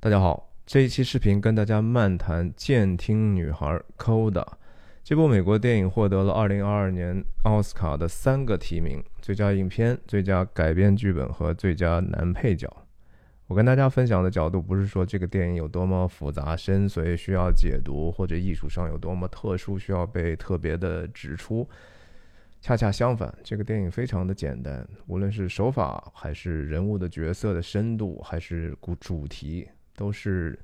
大家好，这一期视频跟大家漫谈《监听女孩》Coda。这部美国电影获得了2022年奥斯卡的三个提名：最佳影片、最佳改编剧本和最佳男配角。我跟大家分享的角度不是说这个电影有多么复杂深邃需要解读，或者艺术上有多么特殊需要被特别的指出。恰恰相反，这个电影非常的简单，无论是手法，还是人物的角色的深度，还是主主题，都是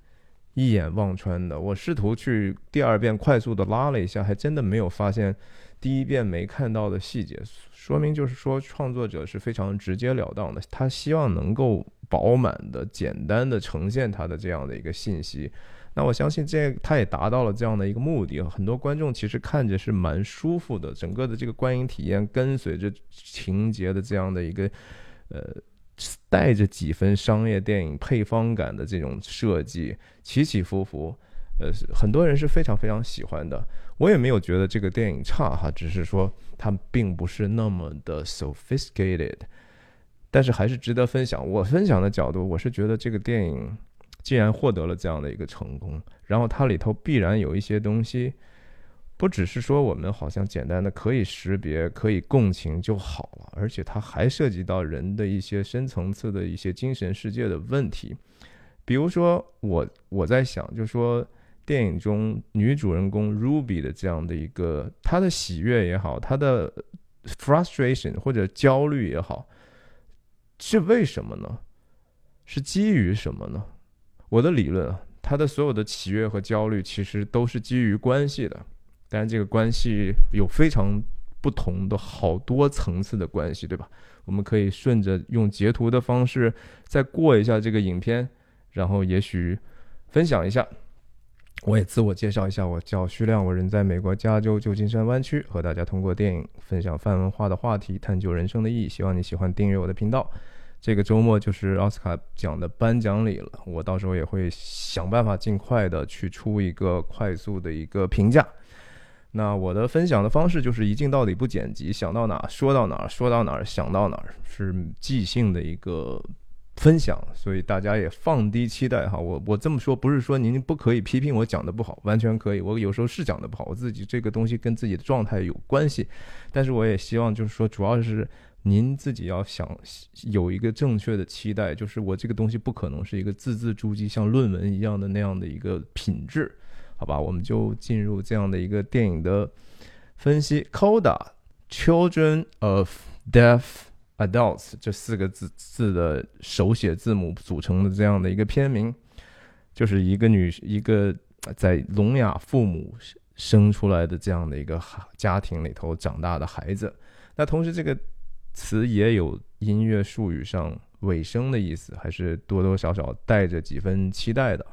一眼望穿的。我试图去第二遍快速的拉了一下，还真的没有发现第一遍没看到的细节，说明就是说创作者是非常直截了当的，他希望能够。饱满的、简单的呈现他的这样的一个信息，那我相信这他也达到了这样的一个目的。很多观众其实看着是蛮舒服的，整个的这个观影体验跟随着情节的这样的一个呃，带着几分商业电影配方感的这种设计，起起伏伏，呃，很多人是非常非常喜欢的。我也没有觉得这个电影差哈，只是说它并不是那么的 sophisticated。但是还是值得分享。我分享的角度，我是觉得这个电影既然获得了这样的一个成功，然后它里头必然有一些东西，不只是说我们好像简单的可以识别、可以共情就好了，而且它还涉及到人的一些深层次的一些精神世界的问题。比如说，我我在想，就说电影中女主人公 Ruby 的这样的一个她的喜悦也好，她的 frustration 或者焦虑也好。是为什么呢？是基于什么呢？我的理论啊，他的所有的喜悦和焦虑其实都是基于关系的，但是这个关系有非常不同的好多层次的关系，对吧？我们可以顺着用截图的方式再过一下这个影片，然后也许分享一下。我也自我介绍一下，我叫徐亮，我人在美国加州旧金山湾区，和大家通过电影分享泛文化的话题，探究人生的意义。希望你喜欢订阅我的频道。这个周末就是奥斯卡奖的颁奖礼了，我到时候也会想办法尽快的去出一个快速的一个评价。那我的分享的方式就是一镜到底不剪辑，想到哪说到哪，说到哪想到哪，是即兴的一个。分享，所以大家也放低期待哈。我我这么说不是说您不可以批评我讲的不好，完全可以。我有时候是讲的不好，我自己这个东西跟自己的状态有关系。但是我也希望就是说，主要是您自己要想有一个正确的期待，就是我这个东西不可能是一个字字珠玑，像论文一样的那样的一个品质，好吧？我们就进入这样的一个电影的分析。Coda Children of Deaf。Adults 这四个字字的手写字母组成的这样的一个片名，就是一个女一个在聋哑父母生出来的这样的一个家庭里头长大的孩子。那同时这个词也有音乐术语上尾声的意思，还是多多少少带着几分期待的。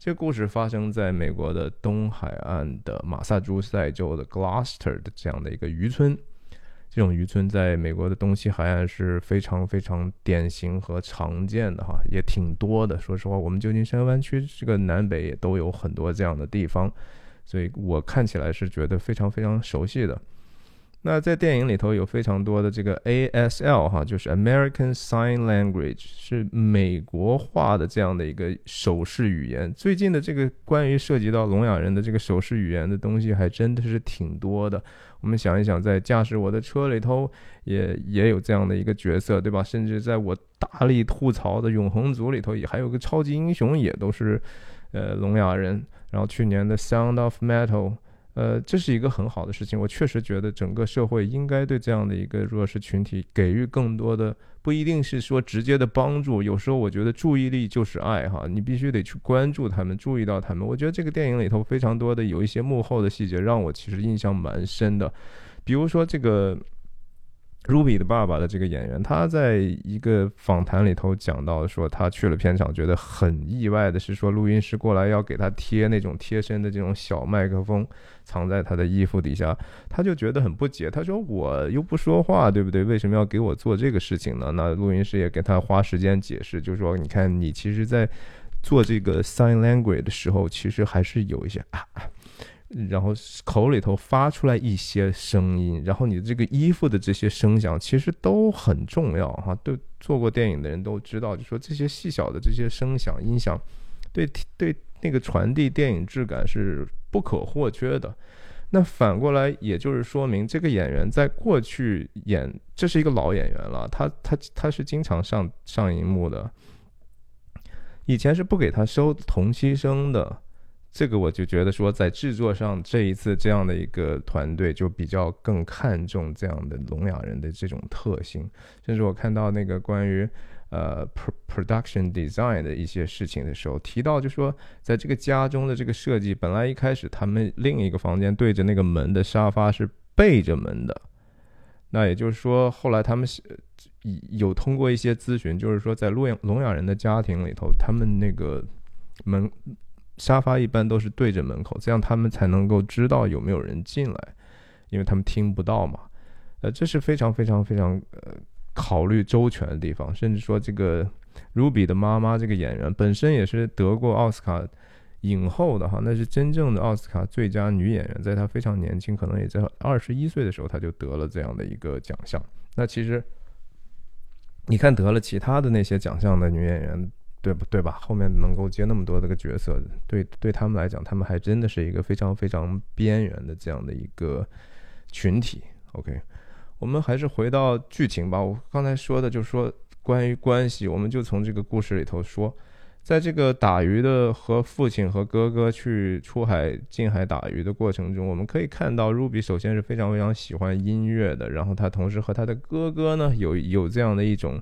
这个故事发生在美国的东海岸的马萨诸塞州的 Gloucester 的这样的一个渔村。这种渔村在美国的东西海岸是非常非常典型和常见的哈，也挺多的。说实话，我们旧金山湾区这个南北也都有很多这样的地方，所以我看起来是觉得非常非常熟悉的。那在电影里头有非常多的这个 ASL 哈，就是 American Sign Language，是美国化的这样的一个手势语言。最近的这个关于涉及到聋哑人的这个手势语言的东西，还真的是挺多的。我们想一想，在驾驶我的车里头，也也有这样的一个角色，对吧？甚至在我大力吐槽的永恒族里头，也还有个超级英雄，也都是呃聋哑人。然后去年的 Sound of Metal。呃，这是一个很好的事情。我确实觉得整个社会应该对这样的一个弱势群体给予更多的，不一定是说直接的帮助。有时候我觉得注意力就是爱哈，你必须得去关注他们，注意到他们。我觉得这个电影里头非常多的有一些幕后的细节，让我其实印象蛮深的，比如说这个。Ruby 的爸爸的这个演员，他在一个访谈里头讲到说，他去了片场，觉得很意外的是，说录音师过来要给他贴那种贴身的这种小麦克风，藏在他的衣服底下，他就觉得很不解。他说：“我又不说话，对不对？为什么要给我做这个事情呢？”那录音师也给他花时间解释，就说：“你看，你其实，在做这个 sign language 的时候，其实还是有一些啊。”然后口里头发出来一些声音，然后你这个衣服的这些声响其实都很重要哈。对做过电影的人都知道，就说这些细小的这些声响音响，对对那个传递电影质感是不可或缺的。那反过来，也就是说明这个演员在过去演，这是一个老演员了，他他他是经常上上荧幕的，以前是不给他收同期声的，这个我就觉得说，在制作上这一次这样的一个团队就比较更看重这样的聋哑人的这种特性，甚至我看到那个关于。呃，production design 的一些事情的时候，提到就说，在这个家中的这个设计，本来一开始他们另一个房间对着那个门的沙发是背着门的，那也就是说，后来他们有通过一些咨询，就是说，在聋哑聋哑人的家庭里头，他们那个门沙发一般都是对着门口，这样他们才能够知道有没有人进来，因为他们听不到嘛。呃，这是非常非常非常呃。考虑周全的地方，甚至说这个 Ruby 的妈妈这个演员本身也是得过奥斯卡影后的哈，那是真正的奥斯卡最佳女演员，在她非常年轻，可能也在二十一岁的时候，她就得了这样的一个奖项。那其实你看得了其他的那些奖项的女演员，对不对吧？后面能够接那么多这个角色，对对他们来讲，他们还真的是一个非常非常边缘的这样的一个群体。OK。我们还是回到剧情吧。我刚才说的，就是说关于关系，我们就从这个故事里头说，在这个打鱼的和父亲和哥哥去出海近海打鱼的过程中，我们可以看到 Ruby 首先是非常非常喜欢音乐的，然后他同时和他的哥哥呢有有这样的一种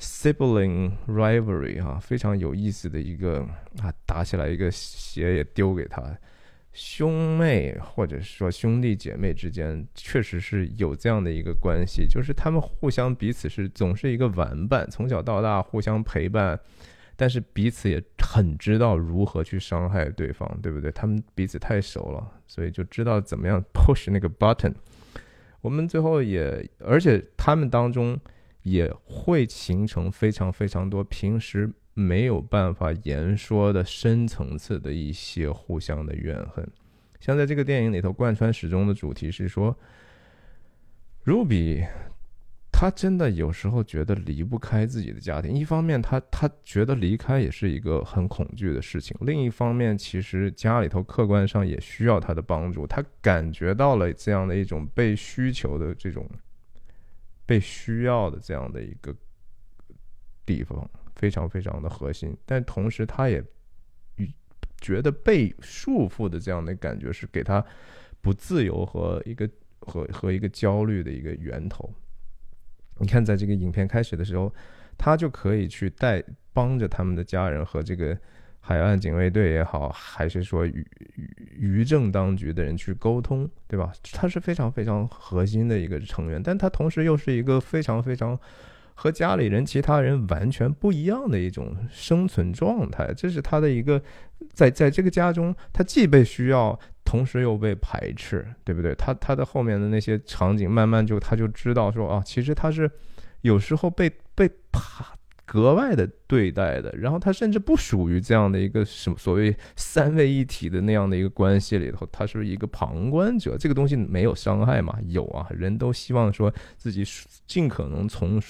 sibling rivalry 哈，非常有意思的一个啊，打起来一个鞋也丢给他。兄妹或者说兄弟姐妹之间，确实是有这样的一个关系，就是他们互相彼此是总是一个玩伴，从小到大互相陪伴，但是彼此也很知道如何去伤害对方，对不对？他们彼此太熟了，所以就知道怎么样 push 那个 button。我们最后也，而且他们当中也会形成非常非常多平时。没有办法言说的深层次的一些互相的怨恨，像在这个电影里头贯穿始终的主题是说，Ruby，他真的有时候觉得离不开自己的家庭。一方面，他他觉得离开也是一个很恐惧的事情；另一方面，其实家里头客观上也需要他的帮助。他感觉到了这样的一种被需求的这种被需要的这样的一个地方。非常非常的核心，但同时他也觉得被束缚的这样的感觉是给他不自由和一个和和一个焦虑的一个源头。你看，在这个影片开始的时候，他就可以去带帮着他们的家人和这个海岸警卫队也好，还是说渔渔政当局的人去沟通，对吧？他是非常非常核心的一个成员，但他同时又是一个非常非常。和家里人、其他人完全不一样的一种生存状态，这是他的一个，在在这个家中，他既被需要，同时又被排斥，对不对？他他的后面的那些场景，慢慢就他就知道说啊，其实他是有时候被被怕格外的对待的，然后他甚至不属于这样的一个什么所谓三位一体的那样的一个关系里头，他是一个旁观者。这个东西没有伤害嘛？有啊，人都希望说自己尽可能从。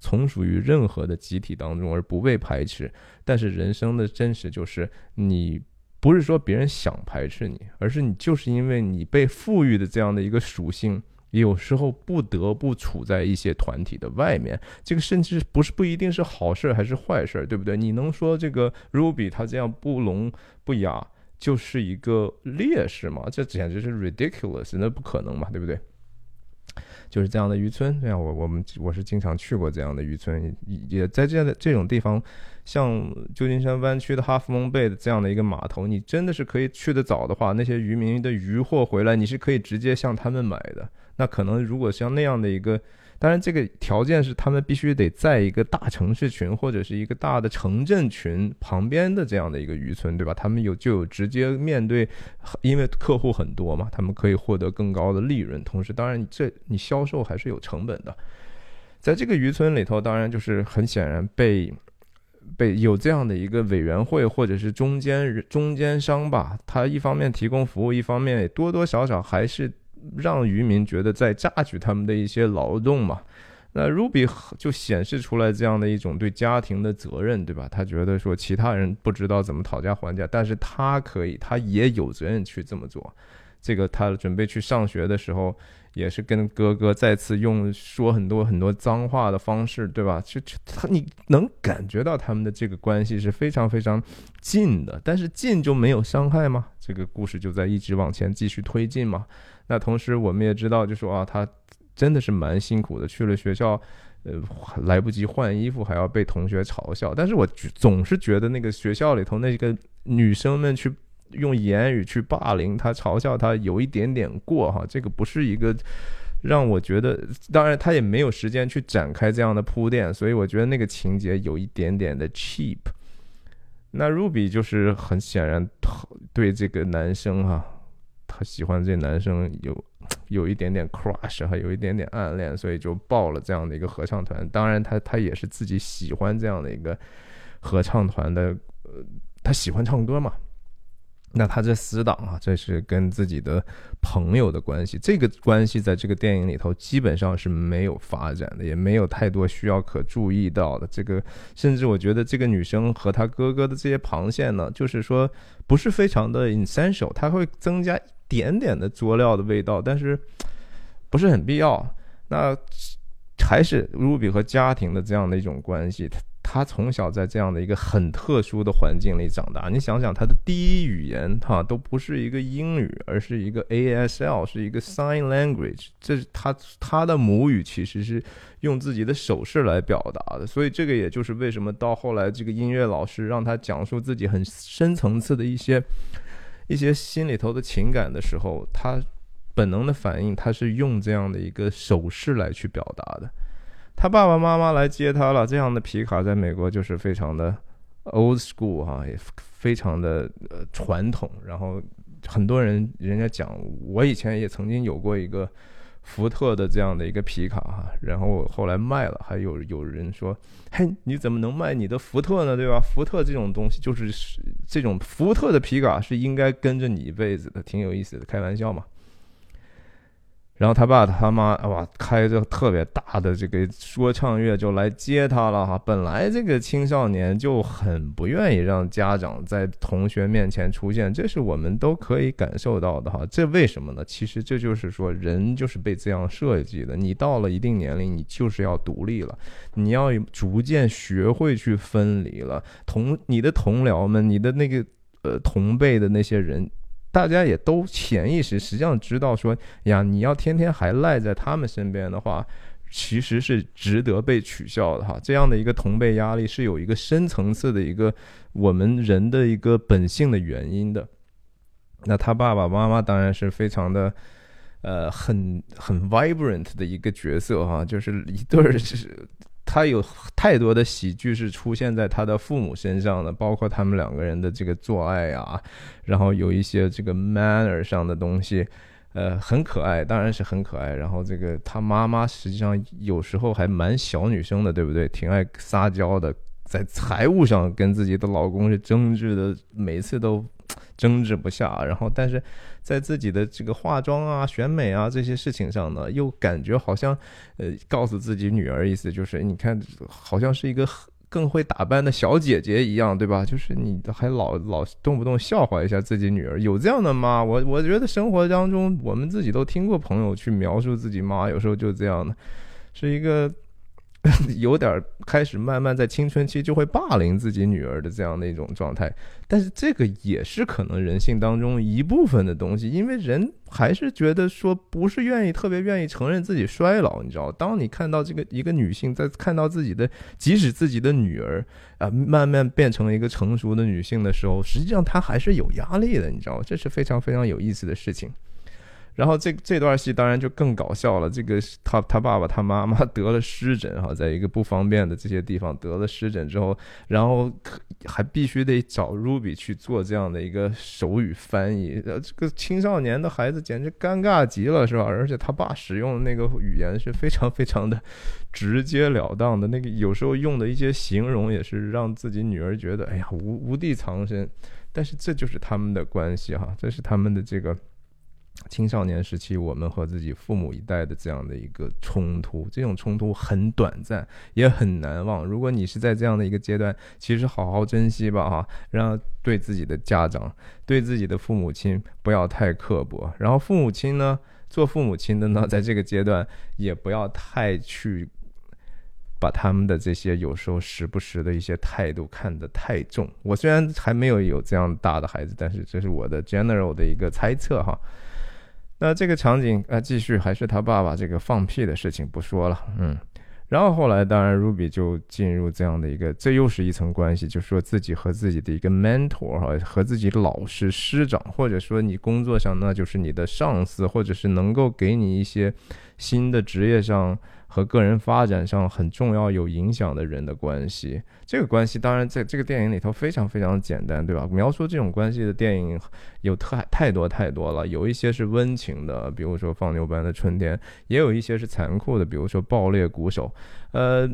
从属于任何的集体当中而不被排斥，但是人生的真实就是，你不是说别人想排斥你，而是你就是因为你被赋予的这样的一个属性，有时候不得不处在一些团体的外面。这个甚至不是不一定是好事还是坏事，对不对？你能说这个 Ruby 他这样不聋不哑就是一个劣势吗？这简直是 ridiculous，那不可能嘛，对不对？就是这样的渔村，这样我我们我是经常去过这样的渔村，也在这样的这种地方，像旧金山湾区的哈弗蒙贝的这样的一个码头，你真的是可以去的早的话，那些渔民的渔货回来，你是可以直接向他们买的。那可能如果像那样的一个。当然，这个条件是他们必须得在一个大城市群或者是一个大的城镇群旁边的这样的一个渔村，对吧？他们有就有直接面对，因为客户很多嘛，他们可以获得更高的利润。同时，当然这你销售还是有成本的。在这个渔村里头，当然就是很显然被被有这样的一个委员会或者是中间中间商吧，他一方面提供服务，一方面多多少少还是。让渔民觉得在榨取他们的一些劳动嘛，那 Ruby 就显示出来这样的一种对家庭的责任，对吧？他觉得说其他人不知道怎么讨价还价，但是他可以，他也有责任去这么做。这个他准备去上学的时候，也是跟哥哥再次用说很多很多脏话的方式，对吧？就就他你能感觉到他们的这个关系是非常非常近的，但是近就没有伤害吗？这个故事就在一直往前继续推进嘛。那同时我们也知道，就说啊，他。真的是蛮辛苦的，去了学校，呃，来不及换衣服，还要被同学嘲笑。但是我总是觉得那个学校里头那个女生们去用言语去霸凌他、嘲笑他，有一点点过哈。这个不是一个让我觉得，当然他也没有时间去展开这样的铺垫，所以我觉得那个情节有一点点的 cheap。那 Ruby 就是很显然对这个男生哈。他喜欢这男生有有一点点 crush，还有一点点暗恋，所以就报了这样的一个合唱团。当然，他他也是自己喜欢这样的一个合唱团的，呃，他喜欢唱歌嘛。那他这死党啊，这是跟自己的朋友的关系，这个关系在这个电影里头基本上是没有发展的，也没有太多需要可注意到的。这个甚至我觉得这个女生和她哥哥的这些旁线呢，就是说不是非常的 essential，它会增加一点点的佐料的味道，但是不是很必要。那还是 Ruby 和家庭的这样的一种关系。他从小在这样的一个很特殊的环境里长大，你想想，他的第一语言哈都不是一个英语，而是一个 ASL，是一个 Sign Language，这是他他的母语其实是用自己的手势来表达的，所以这个也就是为什么到后来这个音乐老师让他讲述自己很深层次的一些一些心里头的情感的时候，他本能的反应他是用这样的一个手势来去表达的。他爸爸妈妈来接他了，这样的皮卡在美国就是非常的 old school 哈，也非常的呃传统。然后很多人人家讲，我以前也曾经有过一个福特的这样的一个皮卡哈，然后后来卖了，还有有人说，嘿，你怎么能卖你的福特呢？对吧？福特这种东西就是这种福特的皮卡是应该跟着你一辈子的，挺有意思的，开玩笑嘛。然后他爸他妈哇，开着特别大的这个说唱乐就来接他了哈。本来这个青少年就很不愿意让家长在同学面前出现，这是我们都可以感受到的哈。这为什么呢？其实这就是说，人就是被这样设计的。你到了一定年龄，你就是要独立了，你要逐渐学会去分离了。同你的同僚们，你的那个呃同辈的那些人。大家也都潜意识实际上知道说呀，你要天天还赖在他们身边的话，其实是值得被取笑的哈。这样的一个同辈压力是有一个深层次的一个我们人的一个本性的原因的。那他爸爸妈妈当然是非常的，呃，很很 vibrant 的一个角色哈，就是一对儿是。他有太多的喜剧是出现在他的父母身上的，包括他们两个人的这个做爱啊，然后有一些这个 manner 上的东西，呃，很可爱，当然是很可爱。然后这个他妈妈实际上有时候还蛮小女生的，对不对？挺爱撒娇的，在财务上跟自己的老公是争执的，每次都 争执不下。然后但是。在自己的这个化妆啊、选美啊这些事情上呢，又感觉好像，呃，告诉自己女儿，意思就是，你看，好像是一个更会打扮的小姐姐一样，对吧？就是你还老老动不动笑话一下自己女儿，有这样的吗？我我觉得生活当中，我们自己都听过朋友去描述自己妈，有时候就这样的，是一个。有点开始慢慢在青春期就会霸凌自己女儿的这样的一种状态，但是这个也是可能人性当中一部分的东西，因为人还是觉得说不是愿意特别愿意承认自己衰老，你知道，当你看到这个一个女性在看到自己的，即使自己的女儿啊慢慢变成了一个成熟的女性的时候，实际上她还是有压力的，你知道，这是非常非常有意思的事情。然后这这段戏当然就更搞笑了。这个他他爸爸他妈妈得了湿疹哈，在一个不方便的这些地方得了湿疹之后，然后还必须得找 Ruby 去做这样的一个手语翻译。呃，这个青少年的孩子简直尴尬极了，是吧？而且他爸使用的那个语言是非常非常的直截了当的，那个有时候用的一些形容也是让自己女儿觉得哎呀无无地藏身。但是这就是他们的关系哈，这是他们的这个。青少年时期我们和自己父母一代的这样的一个冲突，这种冲突很短暂，也很难忘。如果你是在这样的一个阶段，其实好好珍惜吧，哈，让对自己的家长、对自己的父母亲不要太刻薄。然后父母亲呢，做父母亲的呢，在这个阶段也不要太去。把他们的这些有时候时不时的一些态度看得太重。我虽然还没有有这样大的孩子，但是这是我的 general 的一个猜测哈。那这个场景啊，继续还是他爸爸这个放屁的事情不说了，嗯。然后后来当然 Ruby 就进入这样的一个，这又是一层关系，就说自己和自己的一个 mentor 哈，和自己老师师长，或者说你工作上那就是你的上司，或者是能够给你一些新的职业上。和个人发展上很重要、有影响的人的关系，这个关系当然在这个电影里头非常非常简单，对吧？描述这种关系的电影有太太多太多了，有一些是温情的，比如说《放牛班的春天》，也有一些是残酷的，比如说《爆裂鼓手》，呃。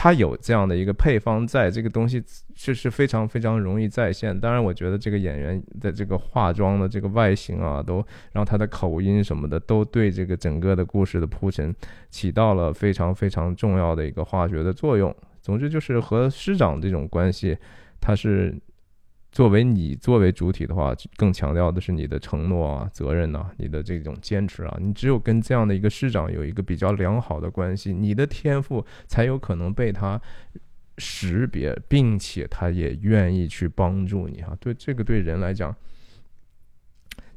他有这样的一个配方，在这个东西是是非常非常容易再现。当然，我觉得这个演员的这个化妆的这个外形啊，都然后他的口音什么的，都对这个整个的故事的铺陈起到了非常非常重要的一个化学的作用。总之，就是和师长这种关系，他是。作为你作为主体的话，更强调的是你的承诺啊、责任呐、你的这种坚持啊。你只有跟这样的一个师长有一个比较良好的关系，你的天赋才有可能被他识别，并且他也愿意去帮助你啊。对这个对人来讲。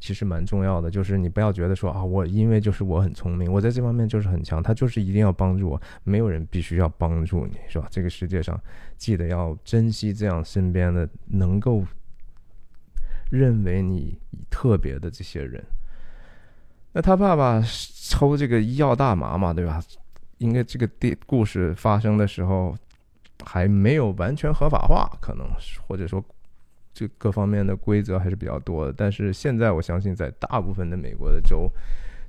其实蛮重要的，就是你不要觉得说啊，我因为就是我很聪明，我在这方面就是很强，他就是一定要帮助我，没有人必须要帮助你，是吧？这个世界上，记得要珍惜这样身边的能够认为你特别的这些人。那他爸爸抽这个医药大麻嘛，对吧？应该这个电故事发生的时候还没有完全合法化，可能或者说。这各方面的规则还是比较多的，但是现在我相信，在大部分的美国的州，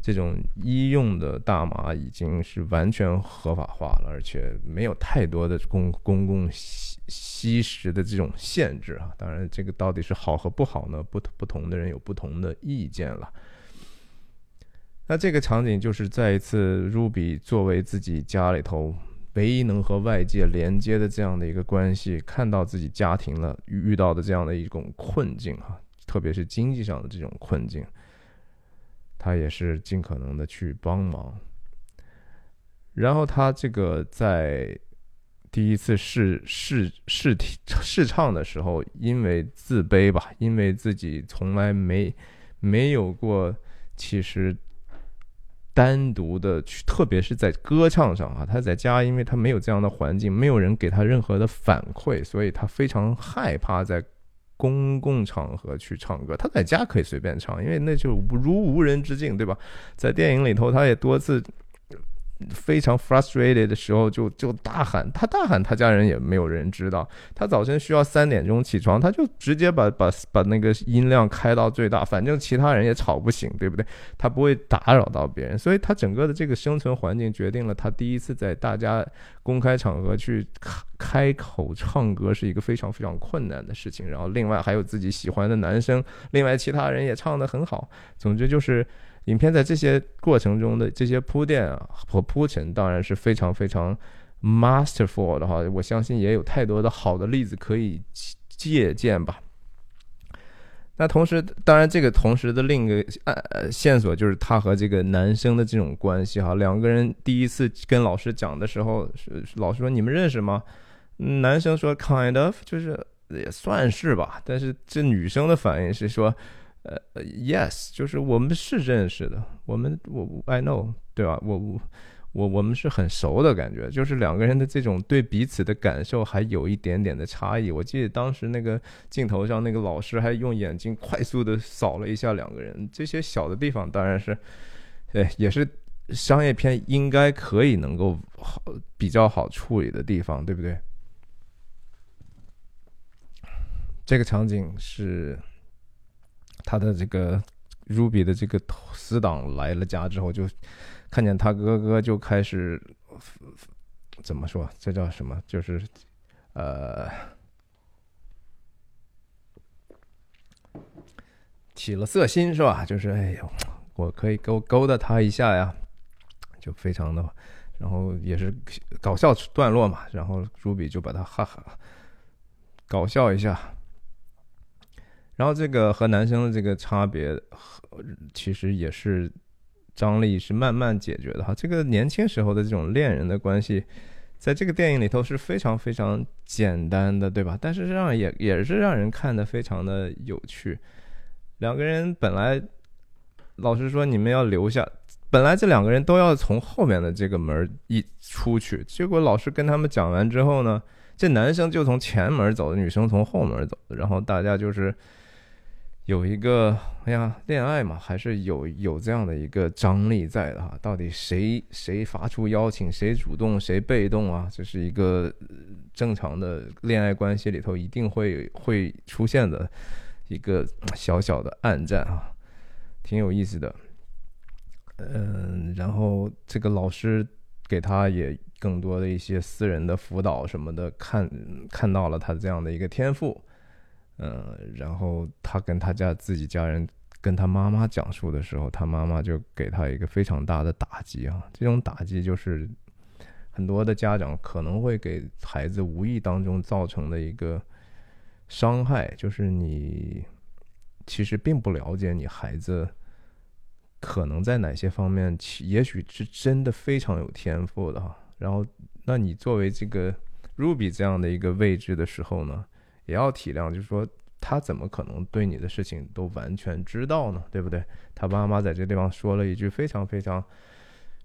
这种医用的大麻已经是完全合法化了，而且没有太多的公公共吸吸食的这种限制啊。当然，这个到底是好和不好呢？不不同的人有不同的意见了。那这个场景就是再一次，Ruby 作为自己家里头。唯一能和外界连接的这样的一个关系，看到自己家庭了遇到的这样的一种困境哈，特别是经济上的这种困境，他也是尽可能的去帮忙。然后他这个在第一次试试试听试唱的时候，因为自卑吧，因为自己从来没没有过，其实。单独的去，特别是在歌唱上啊，他在家，因为他没有这样的环境，没有人给他任何的反馈，所以他非常害怕在公共场合去唱歌。他在家可以随便唱，因为那就如无人之境，对吧？在电影里头，他也多次。非常 frustrated 的时候，就就大喊，他大喊，他家人也没有人知道。他早晨需要三点钟起床，他就直接把把把那个音量开到最大，反正其他人也吵不醒，对不对？他不会打扰到别人，所以他整个的这个生存环境决定了他第一次在大家公开场合去开开口唱歌是一个非常非常困难的事情。然后另外还有自己喜欢的男生，另外其他人也唱得很好。总之就是。影片在这些过程中的这些铺垫啊和铺陈，当然是非常非常 masterful 的哈。我相信也有太多的好的例子可以借鉴吧。那同时，当然这个同时的另一个呃线索就是他和这个男生的这种关系哈。两个人第一次跟老师讲的时候，老师说你们认识吗？男生说 kind of，就是也算是吧。但是这女生的反应是说。呃，yes，就是我们是认识的，我们我 I know，对吧？我我我我们是很熟的感觉，就是两个人的这种对彼此的感受还有一点点的差异。我记得当时那个镜头上，那个老师还用眼睛快速的扫了一下两个人，这些小的地方当然是，对，也是商业片应该可以能够好比较好处理的地方，对不对？这个场景是。他的这个 Ruby 的这个死党来了家之后，就看见他哥哥就开始怎么说？这叫什么？就是呃，起了色心是吧？就是哎呦，我可以勾勾搭他一下呀，就非常的，然后也是搞笑段落嘛，然后朱比就把他哈哈搞笑一下。然后这个和男生的这个差别，其实也是张力是慢慢解决的哈。这个年轻时候的这种恋人的关系，在这个电影里头是非常非常简单的，对吧？但是让也也是让人看的非常的有趣。两个人本来，老实说，你们要留下，本来这两个人都要从后面的这个门一出去，结果老师跟他们讲完之后呢，这男生就从前门走，女生从后门走，然后大家就是。有一个，哎呀，恋爱嘛，还是有有这样的一个张力在的哈。到底谁谁发出邀请，谁主动，谁被动啊？这是一个正常的恋爱关系里头一定会会出现的一个小小的暗战啊，挺有意思的。嗯，然后这个老师给他也更多的一些私人的辅导什么的，看看到了他这样的一个天赋。嗯，然后他跟他家自己家人跟他妈妈讲述的时候，他妈妈就给他一个非常大的打击啊！这种打击就是很多的家长可能会给孩子无意当中造成的一个伤害，就是你其实并不了解你孩子可能在哪些方面，也许是真的非常有天赋的哈。然后，那你作为这个 Ruby 这样的一个位置的时候呢？也要体谅，就是说他怎么可能对你的事情都完全知道呢？对不对？他妈妈在这地方说了一句非常非常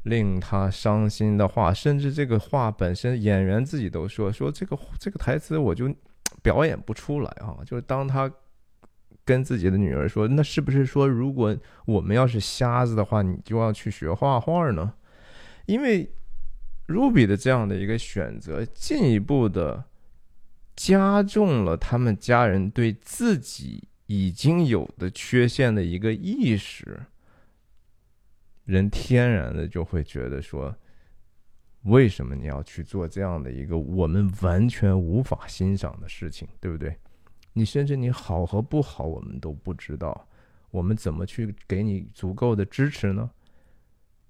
令他伤心的话，甚至这个话本身演员自己都说说这个这个台词我就表演不出来啊！就是当他跟自己的女儿说，那是不是说如果我们要是瞎子的话，你就要去学画画呢？因为 Ruby 的这样的一个选择，进一步的。加重了他们家人对自己已经有的缺陷的一个意识，人天然的就会觉得说，为什么你要去做这样的一个我们完全无法欣赏的事情，对不对？你甚至你好和不好我们都不知道，我们怎么去给你足够的支持呢？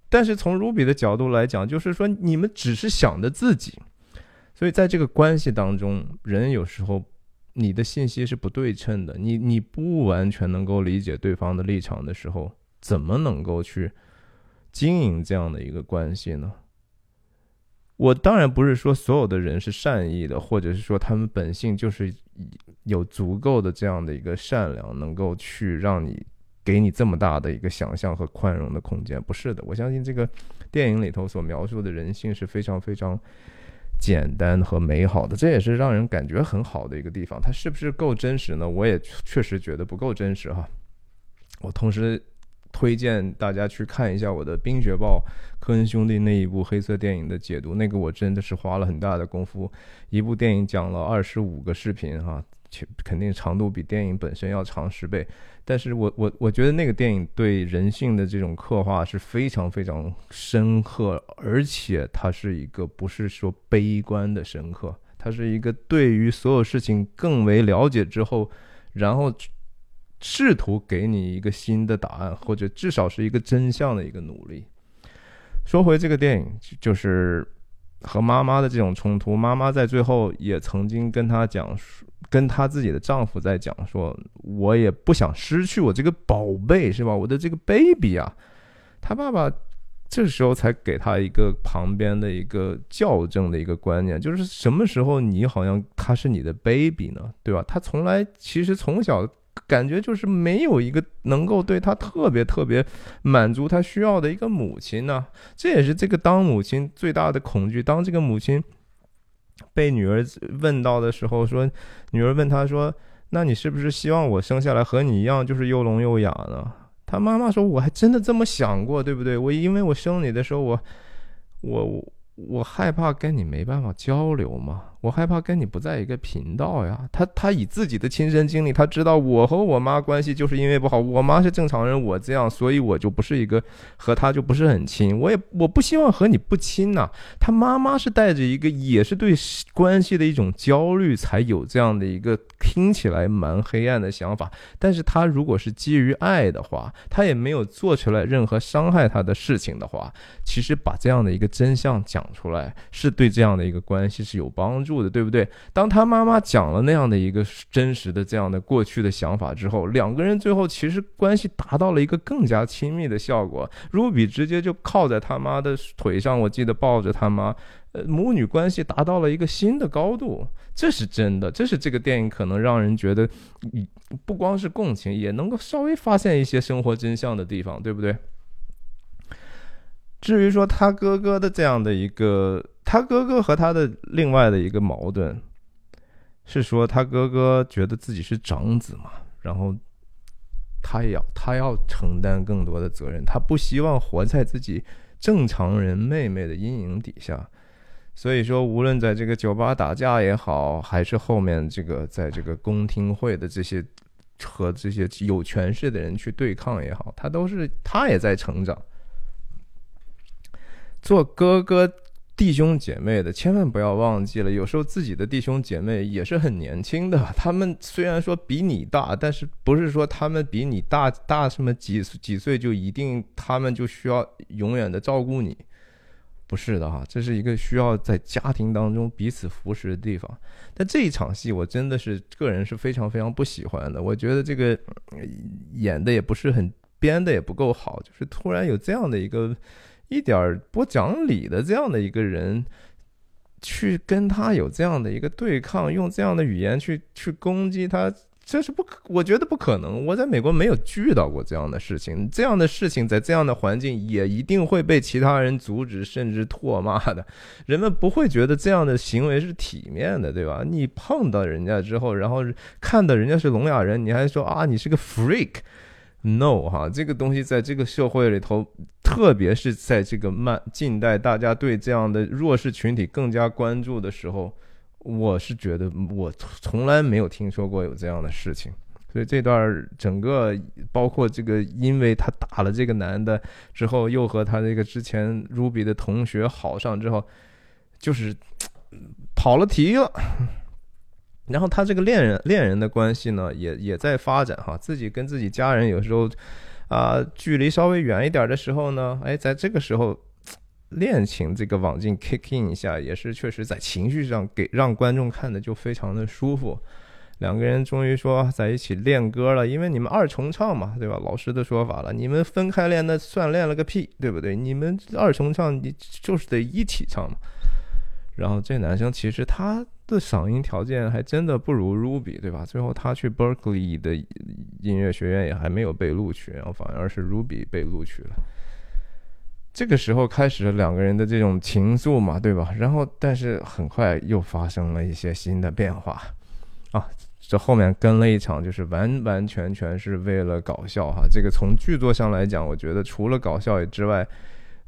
但是从 Ruby 的角度来讲，就是说你们只是想着自己。所以在这个关系当中，人有时候你的信息是不对称的，你你不完全能够理解对方的立场的时候，怎么能够去经营这样的一个关系呢？我当然不是说所有的人是善意的，或者是说他们本性就是有足够的这样的一个善良，能够去让你给你这么大的一个想象和宽容的空间。不是的，我相信这个电影里头所描述的人性是非常非常。简单和美好的，这也是让人感觉很好的一个地方。它是不是够真实呢？我也确实觉得不够真实哈。我同时推荐大家去看一下我的《冰雪暴》科恩兄弟那一部黑色电影的解读，那个我真的是花了很大的功夫，一部电影讲了二十五个视频哈。肯定长度比电影本身要长十倍，但是我我我觉得那个电影对人性的这种刻画是非常非常深刻，而且它是一个不是说悲观的深刻，它是一个对于所有事情更为了解之后，然后试图给你一个新的答案，或者至少是一个真相的一个努力。说回这个电影，就是。和妈妈的这种冲突，妈妈在最后也曾经跟他讲述，跟她自己的丈夫在讲说，我也不想失去我这个宝贝，是吧？我的这个 baby 啊，他爸爸这时候才给他一个旁边的一个校正的一个观念，就是什么时候你好像他是你的 baby 呢？对吧？他从来其实从小。感觉就是没有一个能够对他特别特别满足他需要的一个母亲呢，这也是这个当母亲最大的恐惧。当这个母亲被女儿问到的时候，说女儿问他说：“那你是不是希望我生下来和你一样，就是又聋又哑呢？”他妈妈说：“我还真的这么想过，对不对？我因为我生你的时候，我我我害怕跟你没办法交流嘛。”我害怕跟你不在一个频道呀。他他以自己的亲身经历，他知道我和我妈关系就是因为不好。我妈是正常人，我这样，所以我就不是一个和他就不是很亲。我也我不希望和你不亲呐。他妈妈是带着一个也是对关系的一种焦虑，才有这样的一个听起来蛮黑暗的想法。但是他如果是基于爱的话，他也没有做出来任何伤害他的事情的话，其实把这样的一个真相讲出来，是对这样的一个关系是有帮助。的对不对？当他妈妈讲了那样的一个真实的这样的过去的想法之后，两个人最后其实关系达到了一个更加亲密的效果。如比直接就靠在他妈的腿上，我记得抱着他妈，呃，母女关系达到了一个新的高度。这是真的，这是这个电影可能让人觉得，不光是共情，也能够稍微发现一些生活真相的地方，对不对？至于说他哥哥的这样的一个。他哥哥和他的另外的一个矛盾，是说他哥哥觉得自己是长子嘛，然后他要他要承担更多的责任，他不希望活在自己正常人妹妹的阴影底下，所以说无论在这个酒吧打架也好，还是后面这个在这个公听会的这些和这些有权势的人去对抗也好，他都是他也在成长，做哥哥。弟兄姐妹的，千万不要忘记了。有时候自己的弟兄姐妹也是很年轻的，他们虽然说比你大，但是不是说他们比你大大什么几几岁就一定他们就需要永远的照顾你？不是的哈，这是一个需要在家庭当中彼此扶持的地方。但这一场戏，我真的是个人是非常非常不喜欢的。我觉得这个演的也不是很编的也不够好，就是突然有这样的一个。一点不讲理的这样的一个人，去跟他有这样的一个对抗，用这样的语言去去攻击他，这是不可，我觉得不可能。我在美国没有遇到过这样的事情，这样的事情在这样的环境也一定会被其他人阻止，甚至唾骂的。人们不会觉得这样的行为是体面的，对吧？你碰到人家之后，然后看到人家是聋哑人，你还说啊，你是个 freak。No 哈，这个东西在这个社会里头，特别是在这个慢近代，大家对这样的弱势群体更加关注的时候，我是觉得我从来没有听说过有这样的事情。所以这段整个包括这个，因为他打了这个男的之后，又和他那个之前 Ruby 的同学好上之后，就是跑了题了。然后他这个恋人恋人的关系呢，也也在发展哈。自己跟自己家人有时候，啊，距离稍微远一点的时候呢，哎，在这个时候，恋情这个网进 kick in 一下，也是确实在情绪上给让观众看的就非常的舒服。两个人终于说在一起练歌了，因为你们二重唱嘛，对吧？老师的说法了，你们分开练那算练了个屁，对不对？你们二重唱，你就是得一起唱嘛。然后这男生其实他。的嗓音条件还真的不如 Ruby，对吧？最后他去 Berkeley 的音乐学院也还没有被录取，然后反而是 Ruby 被录取了。这个时候开始了两个人的这种情愫嘛，对吧？然后但是很快又发生了一些新的变化啊！这后面跟了一场，就是完完全全是为了搞笑哈。这个从剧作上来讲，我觉得除了搞笑之外。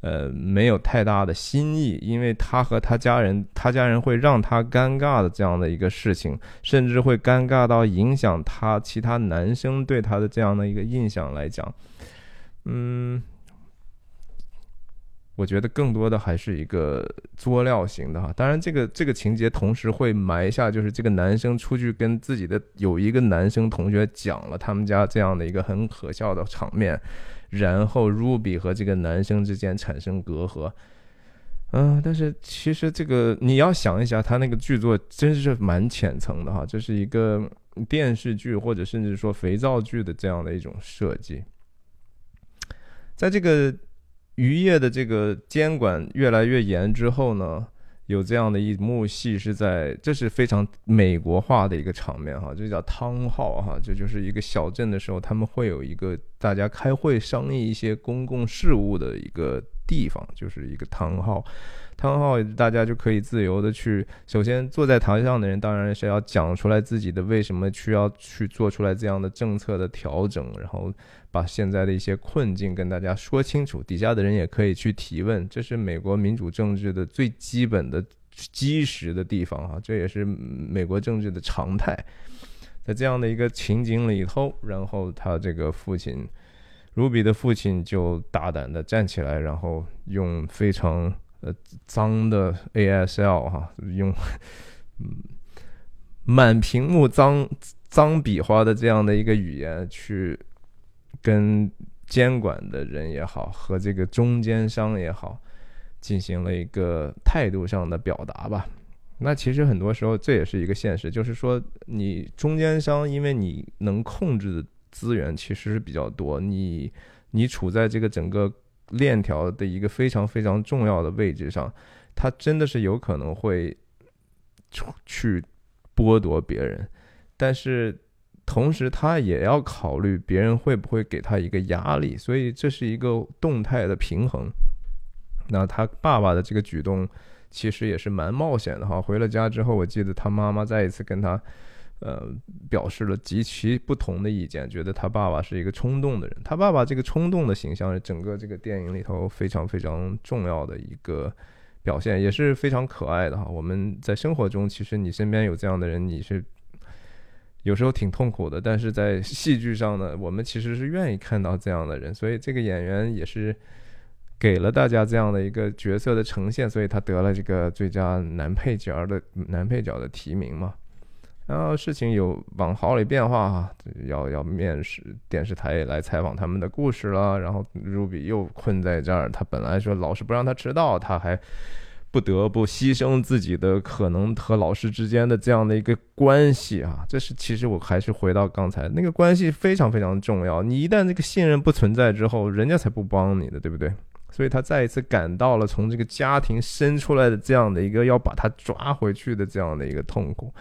呃，没有太大的新意，因为他和他家人，他家人会让他尴尬的这样的一个事情，甚至会尴尬到影响他其他男生对他的这样的一个印象来讲，嗯，我觉得更多的还是一个作料型的哈。当然，这个这个情节同时会埋下，就是这个男生出去跟自己的有一个男生同学讲了他们家这样的一个很可笑的场面。然后 Ruby 和这个男生之间产生隔阂，嗯，但是其实这个你要想一下，他那个剧作真是蛮浅层的哈，这是一个电视剧或者甚至说肥皂剧的这样的一种设计，在这个渔业的这个监管越来越严之后呢。有这样的一幕戏是在，这是非常美国化的一个场面哈，这叫汤号哈，这就是一个小镇的时候，他们会有一个大家开会商议一些公共事务的一个地方，就是一个汤号。汤号大家就可以自由的去，首先坐在台上的人当然是要讲出来自己的为什么需要去做出来这样的政策的调整，然后。把现在的一些困境跟大家说清楚，底下的人也可以去提问，这是美国民主政治的最基本的基石的地方啊，这也是美国政治的常态。在这样的一个情景里头，然后他这个父亲卢比的父亲就大胆的站起来，然后用非常呃脏的 ASL 哈，用嗯满屏幕脏脏笔画的这样的一个语言去跟监管的人也好，和这个中间商也好，进行了一个态度上的表达吧。那其实很多时候这也是一个现实，就是说你中间商，因为你能控制的资源其实是比较多，你你处在这个整个链条的一个非常非常重要的位置上，他真的是有可能会去剥夺别人，但是同时他也要考虑别人会不会给他一个压力，所以这是一个动态的平衡。那他爸爸的这个举动。其实也是蛮冒险的哈。回了家之后，我记得他妈妈再一次跟他，呃，表示了极其不同的意见，觉得他爸爸是一个冲动的人。他爸爸这个冲动的形象是整个这个电影里头非常非常重要的一个表现，也是非常可爱的哈。我们在生活中，其实你身边有这样的人，你是有时候挺痛苦的，但是在戏剧上呢，我们其实是愿意看到这样的人，所以这个演员也是。给了大家这样的一个角色的呈现，所以他得了这个最佳男配角的男配角的提名嘛。然后事情有往好里变化哈，要要面试电视台来采访他们的故事了。然后 Ruby 又困在这儿，他本来说老师不让他迟到，他还不得不牺牲自己的可能和老师之间的这样的一个关系啊。这是其实我还是回到刚才那个关系非常非常重要。你一旦这个信任不存在之后，人家才不帮你的，对不对？所以他再一次感到了从这个家庭生出来的这样的一个要把他抓回去的这样的一个痛苦。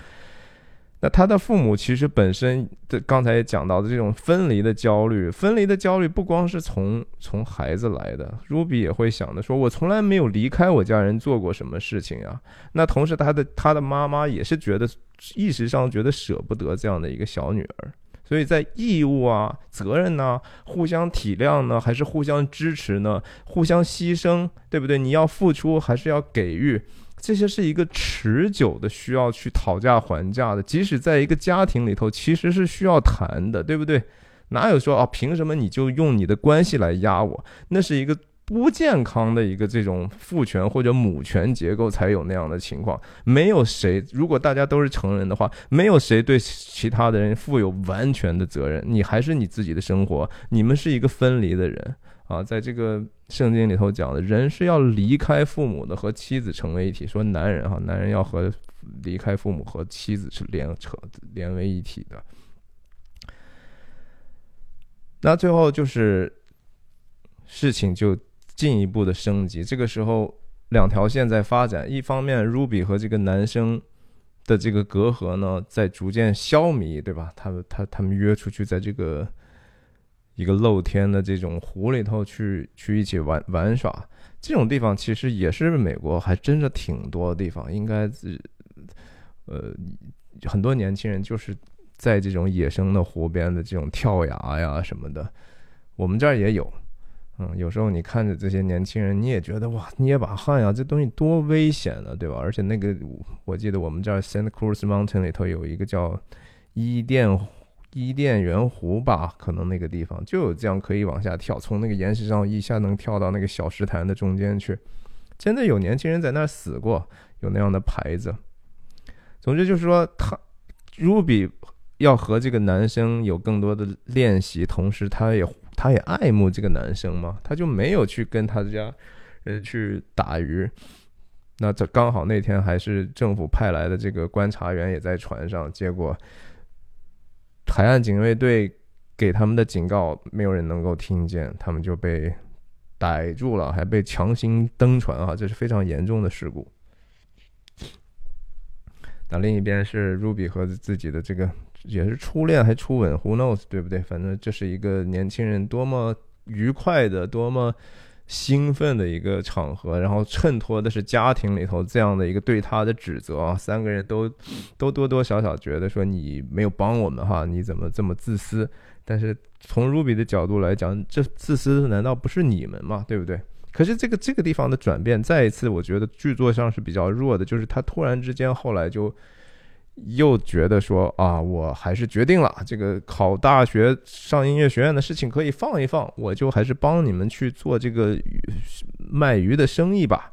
那他的父母其实本身的刚才也讲到的这种分离的焦虑，分离的焦虑不光是从从孩子来的，Ruby 也会想的说，我从来没有离开我家人做过什么事情啊。那同时他的他的妈妈也是觉得意识上觉得舍不得这样的一个小女儿。所以在义务啊、责任呢、互相体谅呢，还是互相支持呢？互相牺牲，对不对？你要付出还是要给予？这些是一个持久的需要去讨价还价的。即使在一个家庭里头，其实是需要谈的，对不对？哪有说啊，凭什么你就用你的关系来压我？那是一个。不健康的一个这种父权或者母权结构才有那样的情况。没有谁，如果大家都是成人的话，没有谁对其他的人负有完全的责任。你还是你自己的生活，你们是一个分离的人啊。在这个圣经里头讲的，人是要离开父母的，和妻子成为一体。说男人哈，男人要和离开父母和妻子是连扯连为一体的。那最后就是事情就。进一步的升级，这个时候两条线在发展。一方面，Ruby 和这个男生的这个隔阂呢，在逐渐消弭，对吧？他他他们约出去，在这个一个露天的这种湖里头去去一起玩玩耍。这种地方其实也是美国还真的挺多地方，应该是呃很多年轻人就是在这种野生的湖边的这种跳崖呀什么的，我们这儿也有。嗯，有时候你看着这些年轻人，你也觉得哇，捏把汗呀，这东西多危险啊，对吧？而且那个，我记得我们这儿 Santa Cruz Mountain 里头有一个叫伊甸伊甸园湖吧，可能那个地方就有这样可以往下跳，从那个岩石上一下能跳到那个小石潭的中间去，真的有年轻人在那儿死过，有那样的牌子。总之就是说，他 Ruby 要和这个男生有更多的练习，同时他也。他也爱慕这个男生嘛，他就没有去跟他家，人，去打鱼。那这刚好那天还是政府派来的这个观察员也在船上，结果海岸警卫队给他们的警告没有人能够听见，他们就被逮住了，还被强行登船啊，这是非常严重的事故。那另一边是 Ruby 和自己的这个。也是初恋还初吻，Who knows，对不对？反正这是一个年轻人多么愉快的、多么兴奋的一个场合，然后衬托的是家庭里头这样的一个对他的指责啊。三个人都都多多少少觉得说你没有帮我们哈，你怎么这么自私？但是从 Ruby 的角度来讲，这自私难道不是你们吗？对不对？可是这个这个地方的转变，再一次我觉得剧作上是比较弱的，就是他突然之间后来就又觉得说啊，我还是决定了这个考大学上音乐学院的事情可以放一放，我就还是帮你们去做这个卖鱼的生意吧。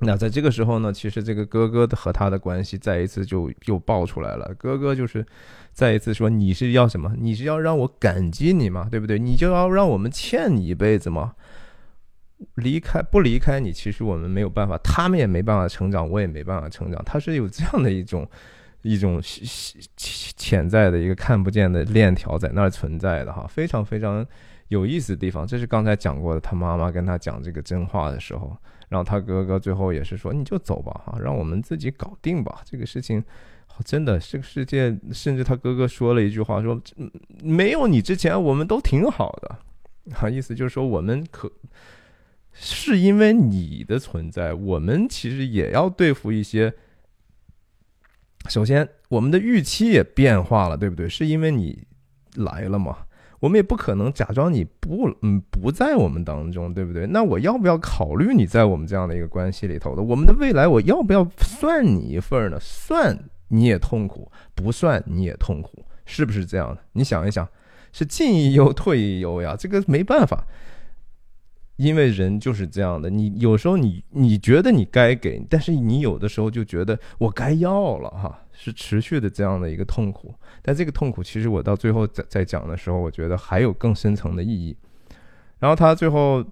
那在这个时候呢，其实这个哥哥和他的关系再一次就又爆出来了。哥哥就是再一次说：“你是要什么？你是要让我感激你吗？对不对？你就要让我们欠你一辈子吗？离开不离开你，其实我们没有办法，他们也没办法成长，我也没办法成长。他是有这样的一种一种潜在的一个看不见的链条在那儿存在的哈，非常非常有意思的地方。这是刚才讲过的，他妈妈跟他讲这个真话的时候。”然后他哥哥最后也是说：“你就走吧，哈，让我们自己搞定吧。这个事情，真的，这个世界，甚至他哥哥说了一句话，说没有你之前，我们都挺好的。啊，意思就是说，我们可是因为你的存在，我们其实也要对付一些。首先，我们的预期也变化了，对不对？是因为你来了嘛？”我们也不可能假装你不嗯不在我们当中，对不对？那我要不要考虑你在我们这样的一个关系里头的？我们的未来我要不要算你一份呢？算你也痛苦，不算你也痛苦，是不是这样的？你想一想，是进亦忧，退亦忧呀，这个没办法。因为人就是这样的，你有时候你你觉得你该给，但是你有的时候就觉得我该要了哈，是持续的这样的一个痛苦。但这个痛苦其实我到最后在在讲的时候，我觉得还有更深层的意义。然后他最后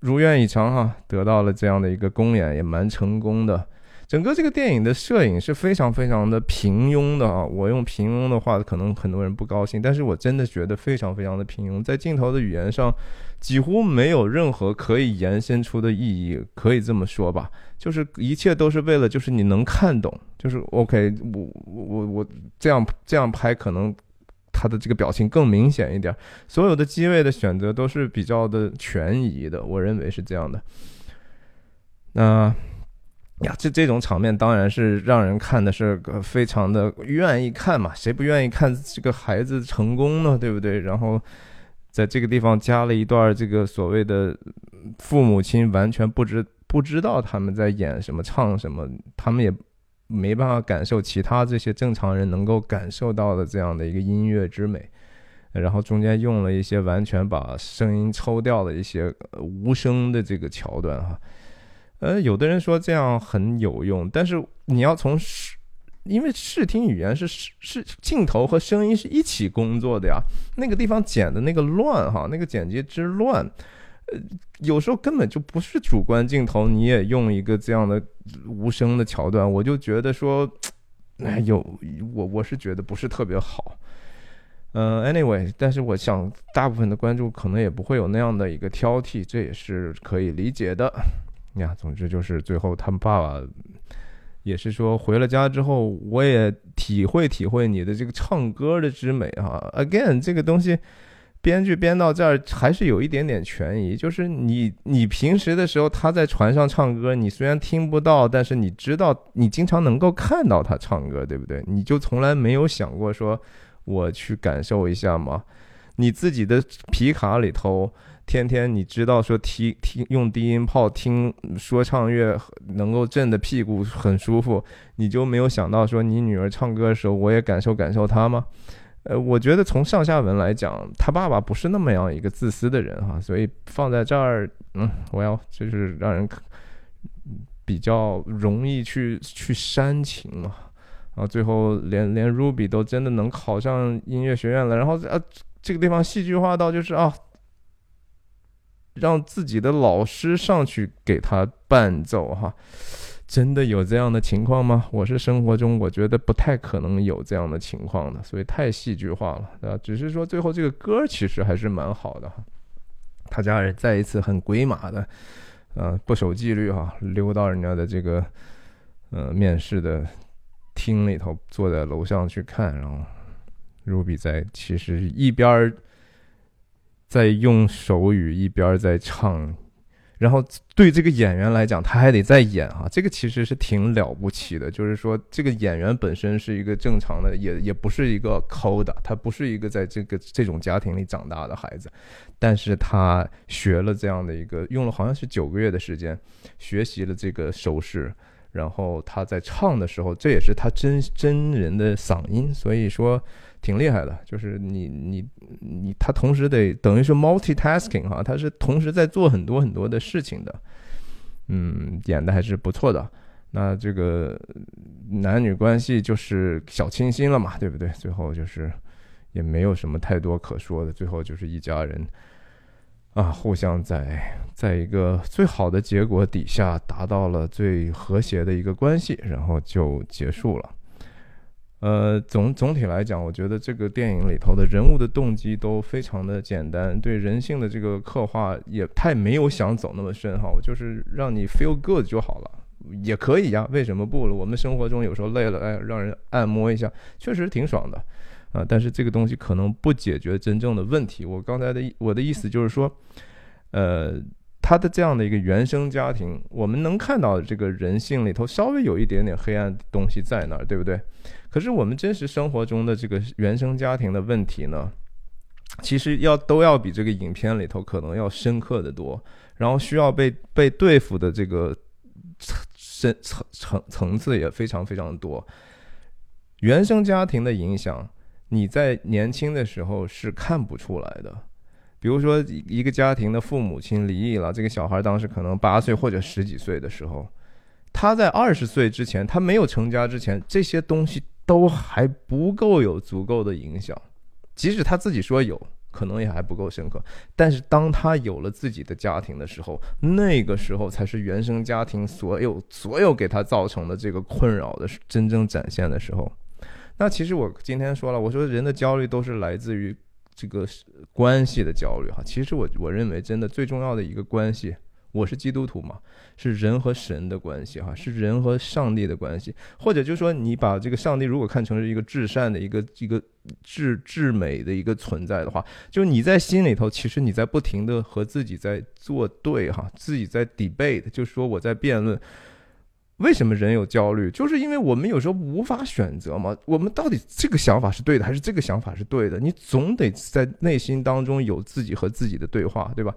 如愿以偿哈，得到了这样的一个公演，也蛮成功的。整个这个电影的摄影是非常非常的平庸的啊！我用平庸的话，可能很多人不高兴，但是我真的觉得非常非常的平庸，在镜头的语言上几乎没有任何可以延伸出的意义，可以这么说吧，就是一切都是为了就是你能看懂，就是 OK，我我我我这样这样拍，可能他的这个表情更明显一点，所有的机位的选择都是比较的权宜的，我认为是这样的。那。呀，这这种场面当然是让人看的是非常的愿意看嘛，谁不愿意看这个孩子成功呢？对不对？然后在这个地方加了一段这个所谓的父母亲完全不知不知道他们在演什么唱什么，他们也没办法感受其他这些正常人能够感受到的这样的一个音乐之美，然后中间用了一些完全把声音抽掉的一些无声的这个桥段哈。呃，有的人说这样很有用，但是你要从视，因为视听语言是是镜头和声音是一起工作的呀。那个地方剪的那个乱哈，那个剪辑之乱，呃，有时候根本就不是主观镜头，你也用一个这样的无声的桥段，我就觉得说，哎，有我我是觉得不是特别好。嗯，anyway，但是我想大部分的观众可能也不会有那样的一个挑剔，这也是可以理解的。呀，总之就是最后他们爸爸也是说回了家之后，我也体会体会你的这个唱歌的之美哈。Again，这个东西编剧编到这儿还是有一点点权宜，就是你你平时的时候他在船上唱歌，你虽然听不到，但是你知道你经常能够看到他唱歌，对不对？你就从来没有想过说我去感受一下吗？你自己的皮卡里头。天天你知道说听听用低音炮听说唱乐能够震的屁股很舒服，你就没有想到说你女儿唱歌的时候我也感受感受她吗？呃，我觉得从上下文来讲，他爸爸不是那么样一个自私的人哈，所以放在这儿，嗯，我要就是让人比较容易去去煽情嘛，然后最后连连 Ruby 都真的能考上音乐学院了，然后啊这个地方戏剧化到就是啊。让自己的老师上去给他伴奏，哈，真的有这样的情况吗？我是生活中我觉得不太可能有这样的情况的，所以太戏剧化了，啊，只是说最后这个歌其实还是蛮好的哈。他家人再一次很鬼马的，呃，不守纪律哈，溜到人家的这个呃面试的厅里头，坐在楼上去看，然后 Ruby 在其实一边儿。在用手语一边在唱然后对这个演员来讲，他还得再演啊，这个其实是挺了不起的。就是说，这个演员本身是一个正常的，也也不是一个抠的，他不是一个在这个这种家庭里长大的孩子，但是他学了这样的一个，用了好像是九个月的时间，学习了这个手势，然后他在唱的时候，这也是他真真人的嗓音，所以说。挺厉害的，就是你你你，他同时得等于是 multitasking 哈，他是同时在做很多很多的事情的，嗯，演的还是不错的。那这个男女关系就是小清新了嘛，对不对？最后就是也没有什么太多可说的，最后就是一家人啊，互相在在一个最好的结果底下达到了最和谐的一个关系，然后就结束了。呃，总总体来讲，我觉得这个电影里头的人物的动机都非常的简单，对人性的这个刻画也太没有想走那么深哈。我就是让你 feel good 就好了，也可以呀，为什么不了？我们生活中有时候累了，哎，让人按摩一下，确实挺爽的啊。但是这个东西可能不解决真正的问题。我刚才的我的意思就是说，呃。他的这样的一个原生家庭，我们能看到这个人性里头稍微有一点点黑暗东西在那儿，对不对？可是我们真实生活中的这个原生家庭的问题呢，其实要都要比这个影片里头可能要深刻的多，然后需要被被对付的这个层层层层次也非常非常多。原生家庭的影响，你在年轻的时候是看不出来的。比如说，一个家庭的父母亲离异了，这个小孩当时可能八岁或者十几岁的时候，他在二十岁之前，他没有成家之前，这些东西都还不够有足够的影响。即使他自己说有，可能也还不够深刻。但是当他有了自己的家庭的时候，那个时候才是原生家庭所有所有给他造成的这个困扰的真正展现的时候。那其实我今天说了，我说人的焦虑都是来自于。这个关系的焦虑哈，其实我我认为真的最重要的一个关系，我是基督徒嘛，是人和神的关系哈，是人和上帝的关系，或者就是说你把这个上帝如果看成是一个至善的一个一个至至美的一个存在的话，就你在心里头，其实你在不停的和自己在作对哈，自己在 debate，就是说我在辩论。为什么人有焦虑？就是因为我们有时候无法选择嘛。我们到底这个想法是对的，还是这个想法是对的？你总得在内心当中有自己和自己的对话，对吧？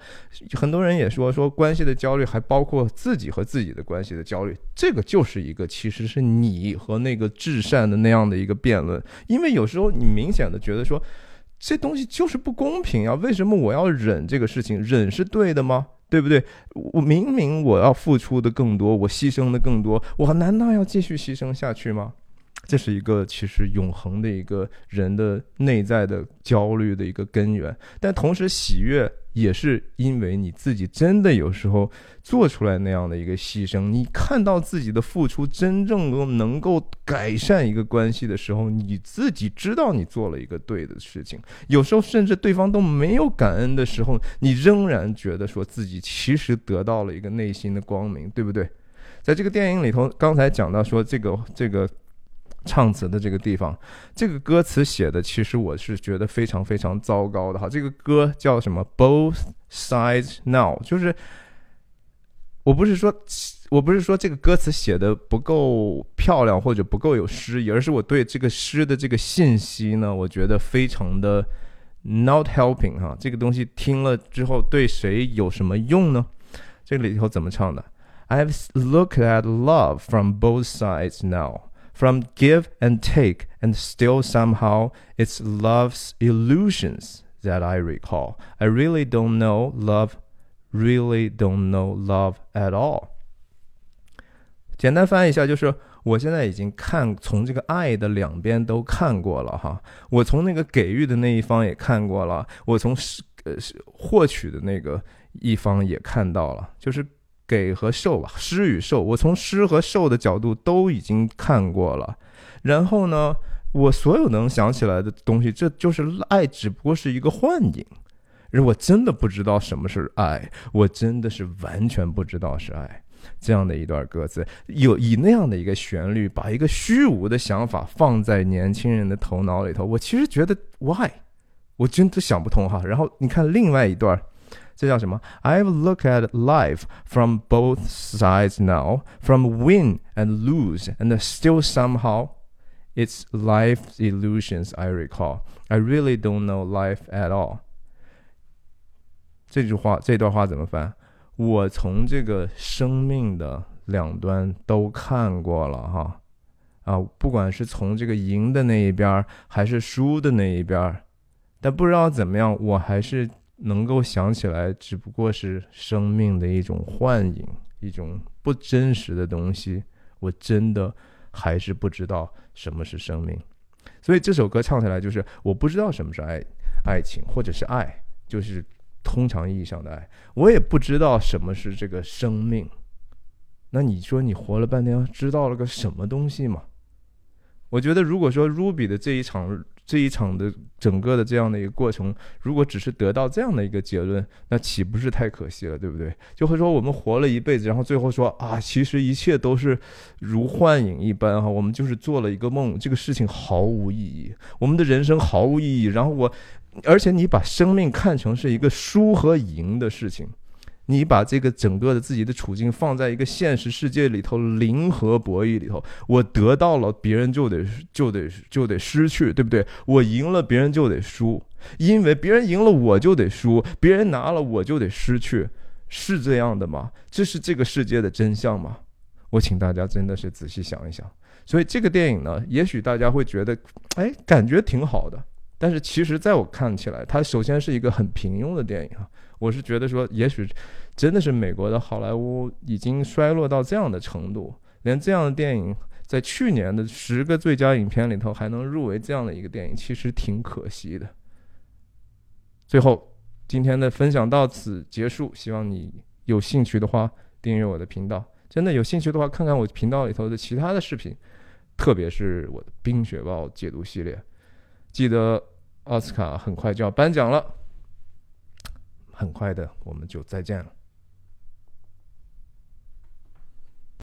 很多人也说说关系的焦虑，还包括自己和自己的关系的焦虑。这个就是一个，其实是你和那个至善的那样的一个辩论。因为有时候你明显的觉得说，这东西就是不公平啊！为什么我要忍这个事情？忍是对的吗？对不对？我明明我要付出的更多，我牺牲的更多，我难道要继续牺牲下去吗？这是一个其实永恒的一个人的内在的焦虑的一个根源，但同时喜悦。也是因为你自己真的有时候做出来那样的一个牺牲，你看到自己的付出真正能够改善一个关系的时候，你自己知道你做了一个对的事情。有时候甚至对方都没有感恩的时候，你仍然觉得说自己其实得到了一个内心的光明，对不对？在这个电影里头，刚才讲到说这个这个。唱词的这个地方，这个歌词写的其实我是觉得非常非常糟糕的哈。这个歌叫什么？Both sides now，就是我不是说我不是说这个歌词写的不够漂亮或者不够有诗意，而是我对这个诗的这个信息呢，我觉得非常的 not helping 哈。这个东西听了之后对谁有什么用呢？这里头怎么唱的？I've looked at love from both sides now。From give and take, and still somehow it's love's illusions that I recall. I really don't know love, really don't know love at all. 简单翻译一下，就是我现在已经看从这个爱的两边都看过了哈，我从那个给予的那一方也看过了，我从是呃获取的那个一方也看到了，就是给和受吧，施与受，我从施和受的角度都已经看过了。然后呢，我所有能想起来的东西，这就是爱，只不过是一个幻影。而我真的不知道什么是爱，我真的是完全不知道是爱。这样的一段歌词，有以那样的一个旋律，把一个虚无的想法放在年轻人的头脑里头，我其实觉得 why，我真的想不通哈。然后你看另外一段。这叫什么？I've looked at life from both sides now, from win and lose, and still somehow it's life's illusions I recall. I really don't know life at all. 这句话，这段话怎么翻？我从这个生命的两端都看过了哈，啊，不管是从这个赢的那一边，还是输的那一边，但不知道怎么样，我还是 能够想起来，只不过是生命的一种幻影，一种不真实的东西。我真的还是不知道什么是生命，所以这首歌唱起来就是我不知道什么是爱，爱情或者是爱，就是通常意义上的爱。我也不知道什么是这个生命。那你说你活了半天，知道了个什么东西吗？我觉得，如果说 Ruby 的这一场这一场的整个的这样的一个过程，如果只是得到这样的一个结论，那岂不是太可惜了，对不对？就会说我们活了一辈子，然后最后说啊，其实一切都是如幻影一般哈，我们就是做了一个梦，这个事情毫无意义，我们的人生毫无意义。然后我，而且你把生命看成是一个输和赢的事情。你把这个整个的自己的处境放在一个现实世界里头，零和博弈里头，我得到了，别人就得就得就得失去，对不对？我赢了，别人就得输，因为别人赢了，我就得输；别人拿了，我就得失去，是这样的吗？这是这个世界的真相吗？我请大家真的是仔细想一想。所以这个电影呢，也许大家会觉得，哎，感觉挺好的，但是其实在我看起来，它首先是一个很平庸的电影啊。我是觉得说，也许。真的是美国的好莱坞已经衰落到这样的程度，连这样的电影在去年的十个最佳影片里头还能入围这样的一个电影，其实挺可惜的。最后，今天的分享到此结束，希望你有兴趣的话订阅我的频道。真的有兴趣的话，看看我频道里头的其他的视频，特别是我的《冰雪暴》解读系列。记得奥斯卡很快就要颁奖了，很快的我们就再见了。